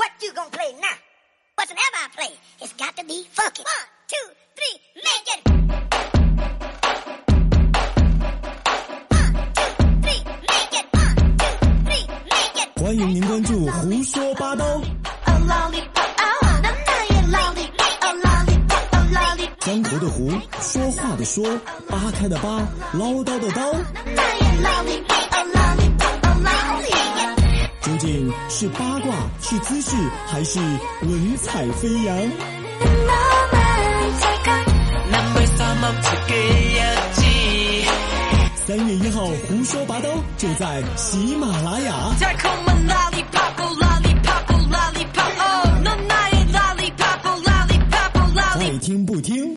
What you gonna play now? what's never play, it's got to be funky. One, two, three, make it. One, two, three, make it. One, two, three, make it. 欢迎您关注《胡说八道》，江湖的湖，说话的说，扒开的扒，唠叨的叨，是八卦是姿势还是文采飞扬？三月一号胡说八道就在喜马拉雅。听不听？